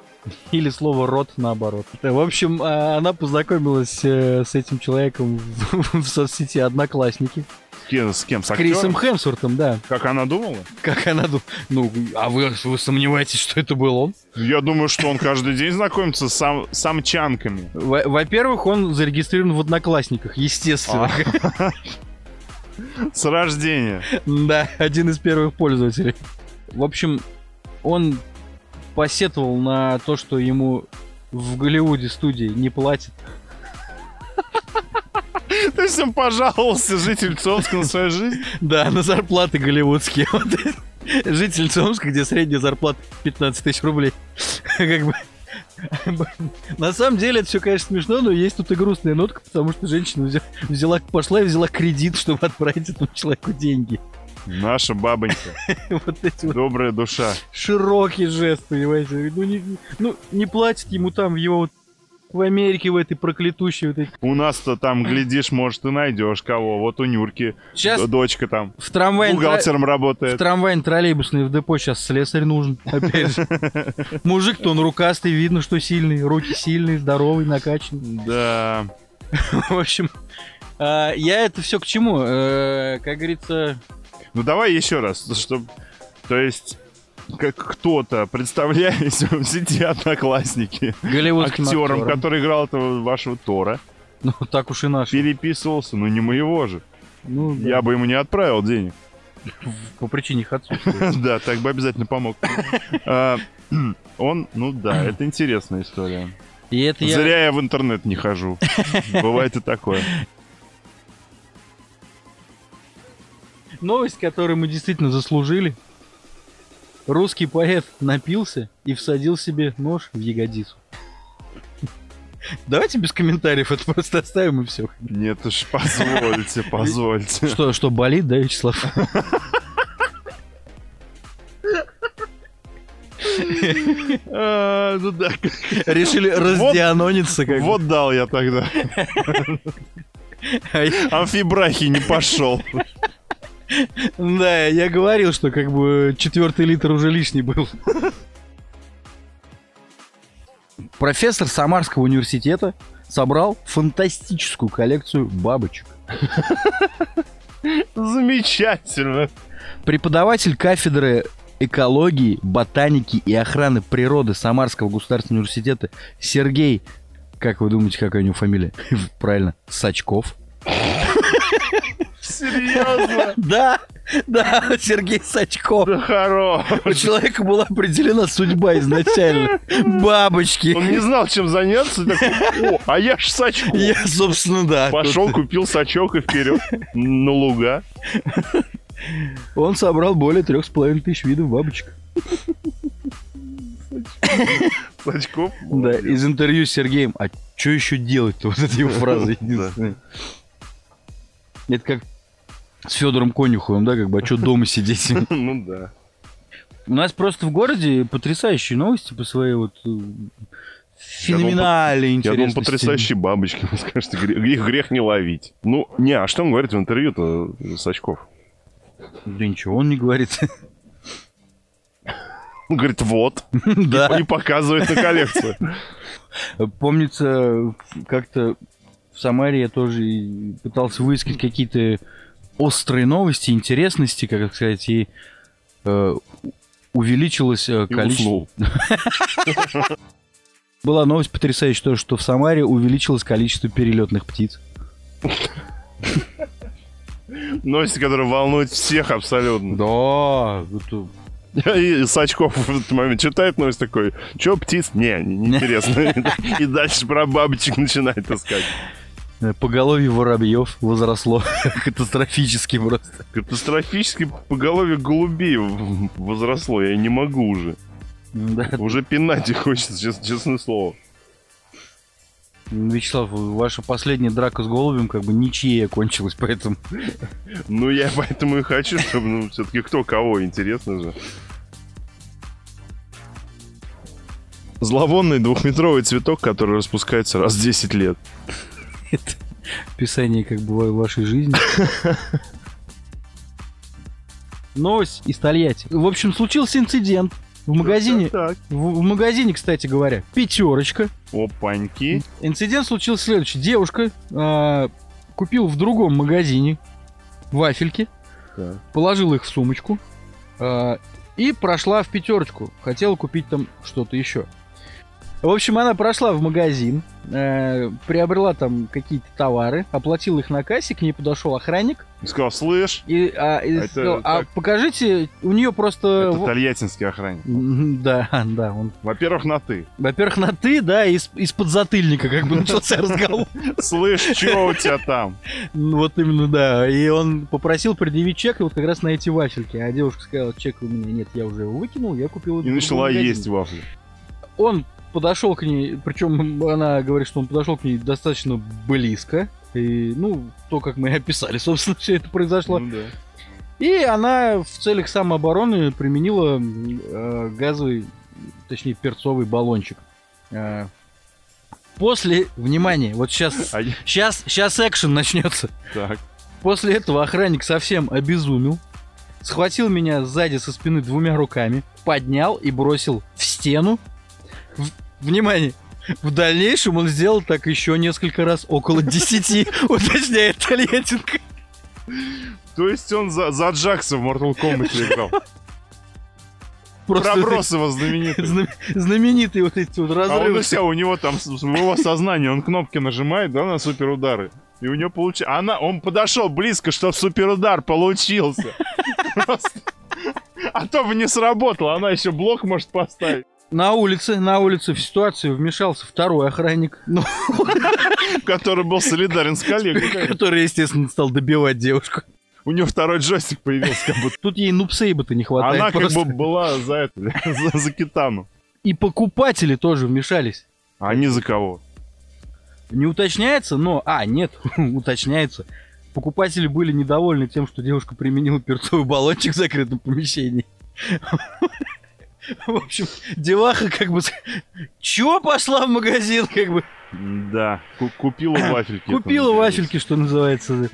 Или слово рот наоборот. В общем, а, она познакомилась э, с этим человеком в соцсети Одноклассники. С кем? С, кем? С С Крисом актером? Хемсвортом, да. Как она думала? Как она думала. Ну, а вы, вы сомневаетесь, что это был он? Я думаю, что он каждый день знакомится с сам, самчанками. Во- Во-первых, он зарегистрирован в Одноклассниках, естественно. С рождения. Да, один из первых пользователей. В общем, он посетовал на то, что ему в Голливуде студии не платят. Есть он пожаловался житель Цомска на свою жизнь? Да, на зарплаты голливудские. Вот. Житель Омска, где средняя зарплата 15 тысяч рублей. Как бы... На самом деле это все, конечно, смешно, но есть тут и грустная нотка, потому что женщина взя- взяла, пошла и взяла кредит, чтобы отправить этому человеку деньги. Наша бабонька. Вот эти вот Добрая душа. широкий жест, понимаете? Ну не, ну, не платит ему там в его вот в Америке, в этой проклятущей вот этой. У нас-то там, глядишь, может, и найдешь кого. Вот у Нюрки Сейчас дочка там в трамвае... бухгалтером В работает. трамвайно троллейбусный в депо сейчас слесарь нужен, опять же. Мужик-то он рукастый, видно, что сильный, руки сильные, здоровый, накачанный. Да. В общем, а, я это все к чему? Э, Как говорится, Ну давай еще раз, чтобы... То есть, как кто-то, представляете, в сети одноклассники, голливудским актером, актером. который играл этого вашего Тора, Ну, так уж и наш. переписывался, ну не моего же. Ну, да, Я бы ему не отправил денег. по причине их отсутствия. Да, так бы обязательно помог. А, Он, ну да, это интересная история. И это я... Зря я в интернет не хожу. Бывает и такое. Новость, которую мы действительно заслужили. Русский поэт напился и всадил себе нож в ягодицу. Давайте без комментариев это просто оставим и все. Нет уж, позвольте, позвольте. Что, что болит, да, Вячеслав? А, Ну да, Решили раздианониться вот дал я тогда. Амфибрахи не пошел. Да, я говорил, что как бы четвертый литр уже лишний был. Профессор Самарского университета собрал фантастическую коллекцию бабочек. Замечательно. Преподаватель кафедры экологии, ботаники и охраны природы Самарского государственного университета Сергей, как вы думаете, какая у него фамилия? Правильно, Сачков. Серьезно? Да, да, Сергей Сачков. Да хорош. У человека была определена судьба изначально. Бабочки. Он не знал, чем заняться. Такой, О, а я ж сачку. Я, собственно, да. Пошел, купил сачок и вперед на луга. Он собрал более трех с половиной тысяч видов бабочек. Сачков. Да, из интервью с Сергеем. А что еще делать-то? Вот эта его фраза единственная. Это как с Федором Конюховым, да, как бы, а что дома сидеть? Ну да. У нас просто в городе потрясающие новости по своей вот э, феноменальной Я интересности. думал, потрясающие бабочки. Вы скажете, их грех не ловить. Ну, не, а что он говорит в интервью-то, Сачков? Да ничего он не говорит. Он говорит, вот. Да. И показывает на коллекцию. Помнится, как-то в Самаре я тоже пытался выискать какие-то острые новости, интересности, как сказать, и э, увеличилось э, количество... Была новость потрясающая, что в Самаре увеличилось количество перелетных птиц. Новости, которые волнуют всех абсолютно. Да, И Сачков в этот момент читает новость такой, что птиц? Не- неинтересно. И дальше про бабочек начинает искать. Э, поголовье воробьев возросло катастрофически просто. Катастрофически поголовье голубей возросло, я не могу уже. Да. Уже пинать их хочется, чес- честное слово. Вячеслав, ваша последняя драка с голубем как бы ничья кончилась, поэтому... Ну, я поэтому и хочу, чтобы, ну, все-таки кто кого, интересно же. Зловонный двухметровый цветок, который распускается раз в 10 лет. Это описание как бы вашей жизни. Новость из Тольятти. В общем, случился инцидент. В магазине, Так, в, в магазине, кстати говоря, пятерочка. Опаньки. Инцидент случился следующий. Девушка а, купила в другом магазине вафельки, Так. положила их в сумочку а, и прошла в пятерочку. Хотела купить там что-то еще. В общем, она прошла в магазин, э, приобрела там какие-то товары, оплатила их на кассе, к ней подошел охранник Сказал, слышь, и, а, и это сказал, а так- покажите, у нее просто... это тольяттинский охранник. Да, да, он, Во-первых, на ты. во-первых, на ты, да, из, из-под затыльника как бы начался разговор. Слышь, что у тебя там? Ну, Вот именно, да. И он попросил предъявить чек и вот как раз на эти вафельки. А девушка сказала, чек у меня нет, я уже его выкинул, я купил. И начала есть вафли. Он подошел к ней, причем она говорит, что он подошел к ней достаточно близко. И, ну, то, как мы и описали, собственно, все это произошло. Ну да. И она в целях самообороны применила э, газовый, точнее, перцовый баллончик. Э, после, внимание, вот сейчас, А я- сейчас, сейчас экшен начнется. Так. После этого охранник совсем обезумел, схватил меня сзади со спины двумя руками, поднял и бросил в стену. Внимание! В дальнейшем он сделал так еще несколько раз, около десяти, уточняет Тольяттинка. То есть он за, за Джакса в Mortal Kombat играл. Просто Проброс его знаменитый. знам- знаменитые вот эти вот А он разрывы. у себя, у него там, в его сознании, он кнопки нажимает, да, на суперудары. И у него получается... Она, он подошел близко, чтобы суперудар получился. А то бы не сработало, она еще блок может поставить. На улице, на улице в ситуацию вмешался второй охранник, ну, Который был солидарен с коллегой. который, естественно, стал добивать девушку. У него второй джойстик появился, как будто. Тут ей нупсейба-то не хватает Она как бы была за это, за, за китану. И покупатели тоже вмешались. А они за кого? Не уточняется, но... А, нет, уточняется. Покупатели были недовольны тем, что девушка применила перцовый баллончик в закрытом помещении. В общем, деваха как бы... Чё пошла в магазин, как бы? Да, ку- купила вафельки. Купила вафельки, что называется.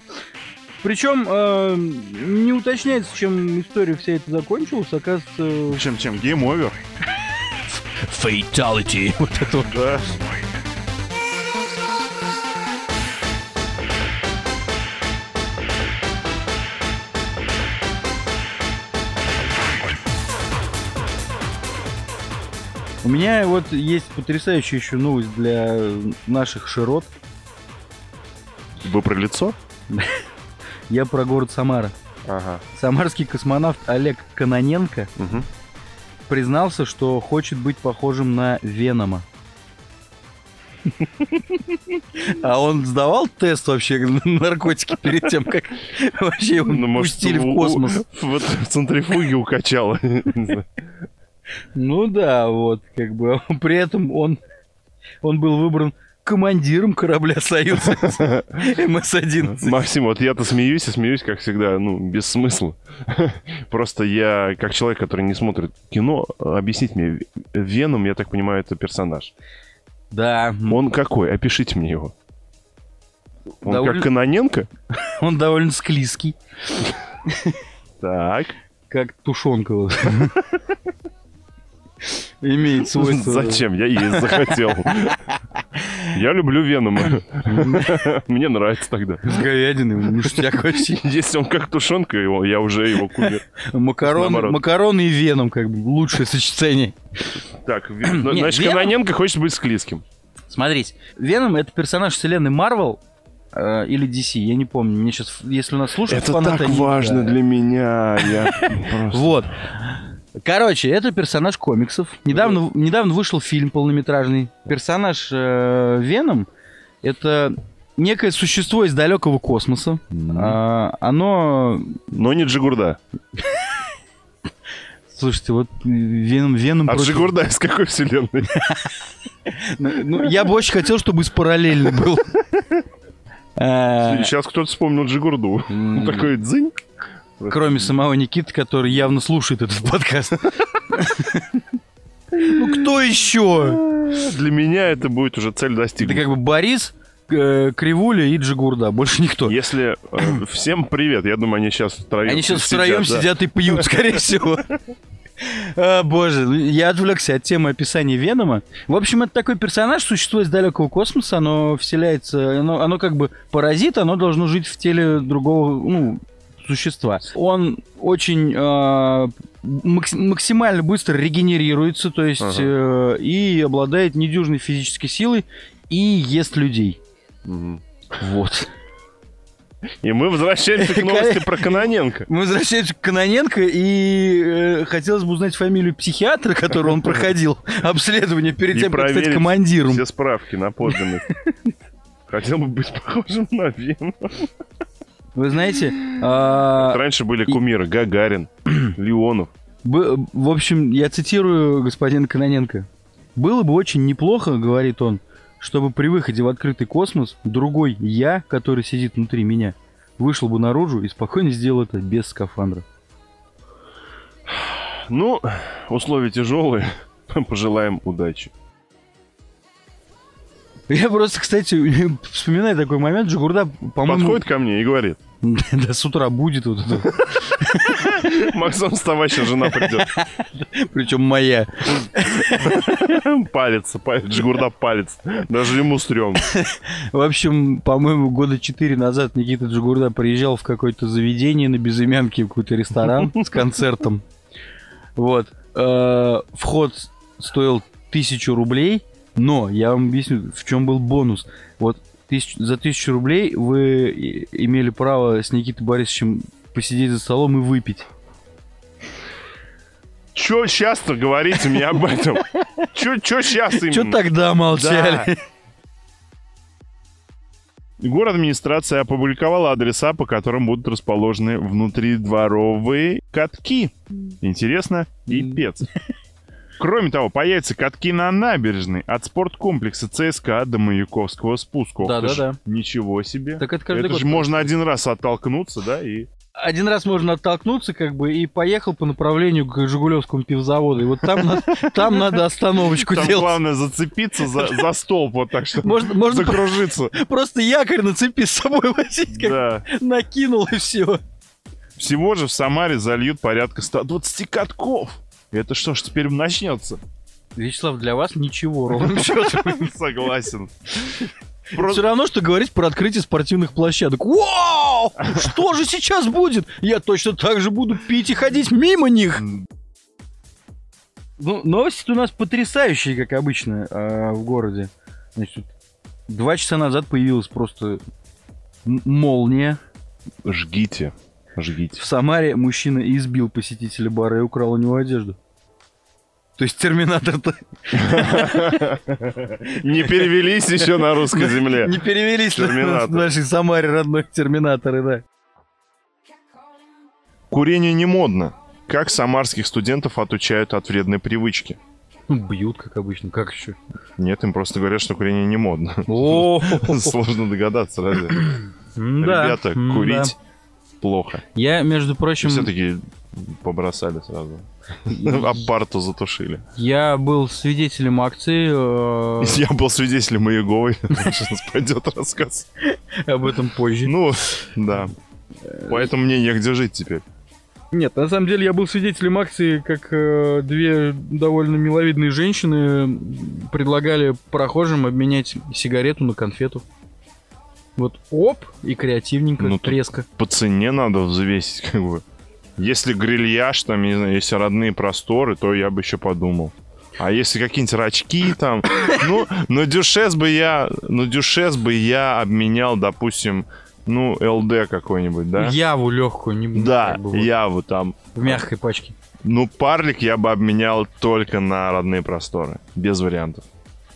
Причем э, не уточняется, чем история вся эта закончилась. Оказывается, Чем, чем? Game over? fatality. Вот это вот. Да. У меня вот есть потрясающая еще новость для наших широт. Вы про лицо? Я про город Самара. Ага. Самарский космонавт Олег Кононенко Мгм. признался, что хочет быть похожим на Венома. А он сдавал тест вообще на наркотики перед тем, как вообще его Ну, может, пустили в у- космос? Вот в центрифуге укачало. Ну да, вот, как бы. При этом он, он был выбран командиром корабля Союза МС-11. Максим, вот я-то смеюсь и смеюсь, как всегда, ну, без смысла. Просто я, как человек, который не смотрит кино, объяснить мне, Веном, я так понимаю, это персонаж. Да, Он какой? Опишите мне его. Он Довольно- как Каноненко? он довольно склизкий, Так. как тушенка. Имеет свойство... Зачем? Я есть захотел. Я люблю Венома. Мне нравится тогда. С говядиной, ништяк вообще. Если он как тушенка, его, я уже его кумир. Макароны, Наоборот. макароны и веном, как бы, лучшее сочетание. Так, ну, значит, Каноненко хочет быть склизким. Смотрите, Веном это персонаж вселенной Марвел э, или DC, я не помню. Мне сейчас, если нас слушают, фанаты, они- да. меня. Я просто... Вот. Короче, это персонаж комиксов. Недавно, недавно вышел фильм полнометражный. Персонаж э, Веном это некое существо из далекого космоса. А, оно, Но не Джигурда. слушайте, вот э, Веном, Веном А против- Джигурда из какой вселенной? Ну, я бы очень хотел, чтобы из параллельно был. Сейчас кто-то вспомнил Джигурду. Такой дзынь. Кроме самого Никиты, который явно слушает этот подкаст. Ну кто еще? Для меня это будет уже цель Это достигнута. как бы Борис, э, Кривуля и Джигурда. Больше никто. Если... э, Всем привет. Я думаю, они сейчас втроем Они сейчас втроем да. сидят и пьют, скорее всего. А, боже, ну, я отвлекся от темы описания Венома. В общем, это такой персонаж, существо из далекого космоса, оно вселяется, оно, оно как бы паразит, оно должно жить в теле другого, ну, существа. Он очень э, макс- максимально быстро регенерируется, то есть Ага. э, и обладает недюжной физической силой и ест людей. Мгм. Вот. И мы возвращаемся к новости про Каноненко. Мы возвращаемся к Каноненко, и э, хотелось бы узнать фамилию психиатра, который он проходил обследование перед тем, как стать командиром. Все справки на подлинность. Хотел бы быть похожим на Венома. Вы знаете, а, Раньше были кумиры Гагарин, Леонов. б- в общем, я цитирую господина Каноненко. «Было бы очень неплохо, — говорит он, — чтобы при выходе в открытый космос другой я, который сидит внутри меня, вышел бы наружу и спокойно сделал это без скафандра». Ну, условия тяжелые. Пожелаем удачи. Я просто, кстати, вспоминаю такой момент, Джигурда, по-моему, Подходит ко мне и говорит, да, с утра будет вот это. Максим, вставай, сейчас жена придет. Причем моя. Палец, палец, Джигурда палец. Даже ему стрёмно. В общем, по-моему, года четыре назад Никита Джигурда приезжал в какое-то заведение на Безымянке, в какой-то ресторан с концертом. Вот. Э, Вход стоил тысячу рублей, но я вам объясню, в чем был бонус. Вот тысяч- за тысячу рублей вы имели право с Никитой Борисовичем посидеть за столом и выпить. Чё часто говорите мне об этом? Чё, чё сейчас именно? Че тогда молчали? Город администрация опубликовала адреса, по которым будут расположены внутридворовые катки. Интересно и пец. Кроме того, появятся катки на набережной от спорткомплекса ЦСКА до Маяковского спуска. Ух ты ж, Да-да-да. Ничего себе. Так это каждый это год же можно один раз оттолкнуться, да, и... Один раз можно оттолкнуться, как бы, и поехал по направлению к Жигулевскому пивзаводу. И вот там, надо, там надо остановочку Там делать. главное зацепиться за, за столб вот так, что Можно, можно закружиться. просто якорь на цепи с собой возить, как Да. накинул и все. Всего же в Самаре зальют порядка 120 катков. Это что ж теперь начнется? Вячеслав, для вас ничего, ровным счетом. Согласен. Все Просто равно, что говорить про открытие спортивных площадок. Вау! Что же сейчас будет? Я точно так же буду пить и ходить мимо них. Ну, новости у нас потрясающие, как обычно, а, в городе. Значит, два часа назад появилась просто молния. жгите. Жгите. В Самаре мужчина избил посетителя бара и украл у него одежду. То есть терминатор-то Не перевелись еще на русской земле. не перевелись на- нашей Самаре родной терминаторы, да. Курение не модно. Как самарских студентов отучают от вредной привычки? Ну, Бьют, как обычно, как еще? Нет, им просто говорят, что курение не модно. О, Сложно догадаться, разве? Ребята, курить плохо. Я, между прочим, Все-таки побросали сразу. А парту затушили. я был свидетелем акции, э, Я был свидетелем Маяговой. Сейчас пойдет рассказ. об этом позже. Ну, да. Поэтому мне негде жить теперь. Нет, на самом деле я был свидетелем акции, как э, две довольно миловидные женщины предлагали прохожим обменять сигарету на конфету. Вот оп, и креативненько, Ну, резко. По цене надо взвесить, как бы. Если грильяж, там, не знаю, если родные просторы, то я бы еще подумал. А если какие-нибудь рачки там, ну, на дюшес бы я, на дюшес бы я обменял, допустим, ну, ЛД какой-нибудь, да? Яву легкую, не Да, как бы вот я вот там. в мягкой пачке. Ну, парлик я бы обменял только на родные просторы. Без вариантов.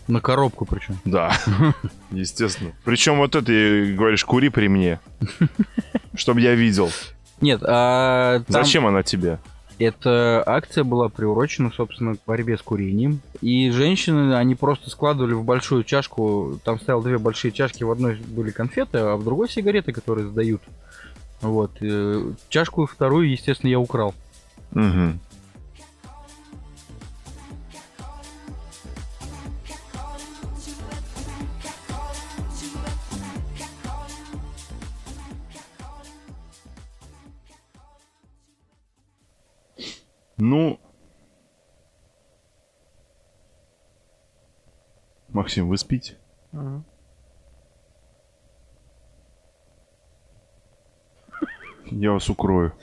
На коробку причем. Да, естественно. Причем вот это, говоришь, кури при мне. Чтобы я видел. Нет, а там Зачем она тебе? эта акция была приурочена, собственно, к борьбе с курением. И женщины, они просто складывали в большую чашку, там стояло две большие чашки, в одной были конфеты, а в другой сигареты, которые сдают. Вот. э, Чашку вторую, естественно, я украл. Мгм. Ну, Максим, вы спите? Я вас укрою.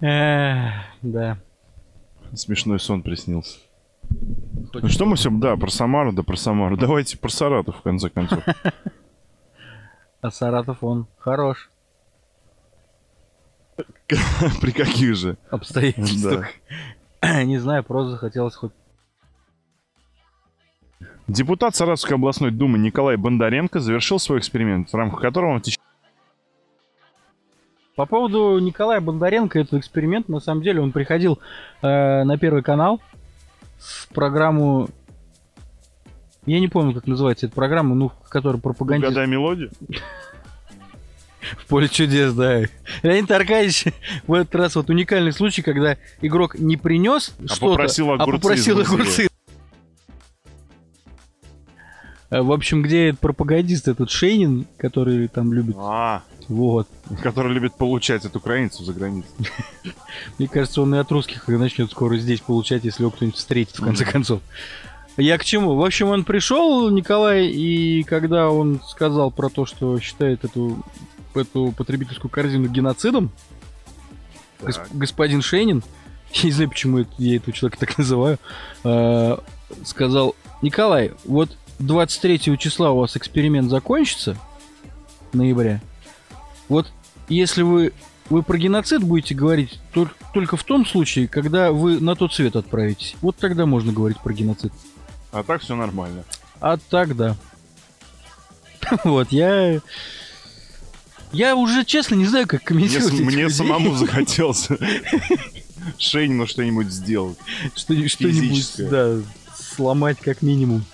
Да. Смешной сон приснился. Ну что мы все, да, про Самару, да про Самару. Давайте про Саратов, в конце концов. А Саратов, он хорош. При каких же? Обстоятельствах. Не знаю, просто захотелось хоть... Депутат Саратовской областной думы Николай Бондаренко завершил свой эксперимент, в рамках которого он в течение По поводу Николая Бондаренко, этот эксперимент, на самом деле, он приходил э, на Первый канал в программу... Я не помню, как называется эта программа, ну, в которой пропагандист... Угадай мелодию. В поле чудес, да. Леонид Аркадьевич в этот раз вот уникальный случай, когда игрок не принес А что-то, попросил а попросил огурцы. Э, В общем, где этот пропагандист, этот Шейнин, который там любит, А, вот. который любит получать от украинцев за границей. Мне кажется, он и от русских начнет скоро здесь получать, если его кто-нибудь встретит, в конце концов. Я к чему? В общем, он пришел, Николай, и когда он сказал про то, что считает эту, эту потребительскую корзину геноцидом, гос- господин Шейнин, я не знаю, почему я этого человека так называю, э, сказал, Николай, вот 23 числа у вас эксперимент закончится, ноября, вот если вы, вы про геноцид будете говорить тол- только в том случае, когда вы на тот свет отправитесь. Вот тогда можно говорить про геноцид. А так все нормально. А так да. Вот, я... Я уже, честно, не знаю, как Мне, комментировать мне людей. самому захотелось Шейну что-нибудь сделать. Что, что-нибудь, Физическое. да, сломать как минимум.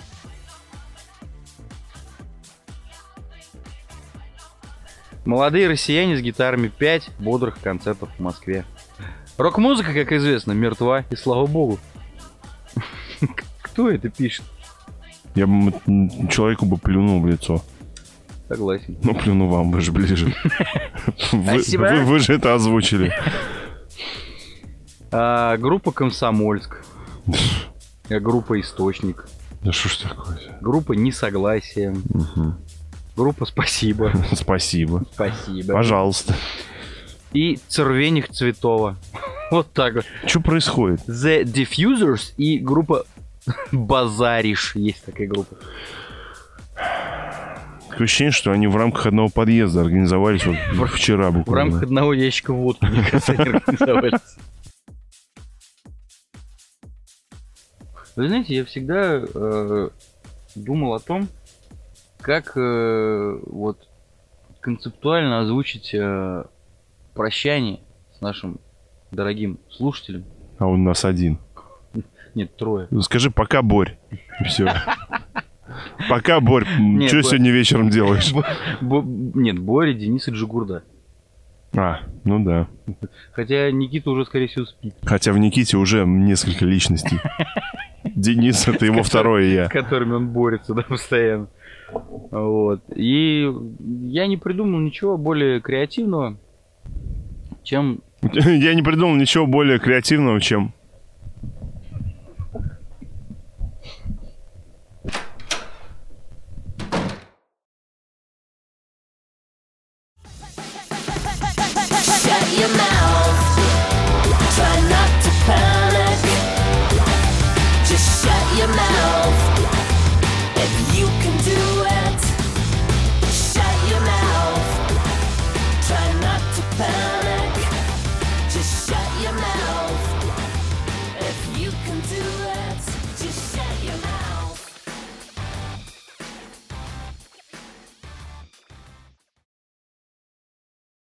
Молодые россияне с гитарами 5 бодрых концертов в Москве. Рок-музыка, как известно, мертва, и слава богу. Кто это пишет? Я бы человеку бы плюнул в лицо. Согласен. Ну, плюну вам, вы же ближе. Вы, Спасибо. вы- вы же это озвучили. А, группа Комсомольск. А, Группа Источник. Да что ж такое? Группа Несогласие. Группа Спасибо. Спасибо. Спасибо. Пожалуйста. И Цервених Цветова. Вот так вот. Что происходит? The Diffusers и группа Базариш. Есть такая группа. Такое ощущение, что они в рамках одного подъезда организовались вот вчера В буквально. рамках одного ящика водки, мне кажется, они организовались. Вы знаете, я всегда э, думал о том, как э, вот концептуально озвучить э, прощание с нашим дорогим слушателем. А он у нас один. Нет, трое. Ну, Скажи пока, Борь. Все. Пока, Борь. Нет, Что Борь. сегодня вечером делаешь? Бо- нет, Боря, Денис и Джигурда. А, ну да. Хотя Никита уже, скорее всего, спит. Хотя в Никите уже несколько личностей. Денис это его второе с я. которыми он борется, да, постоянно. Вот. И я не придумал ничего более креативного, чем... Я не придумал ничего более креативного, чем...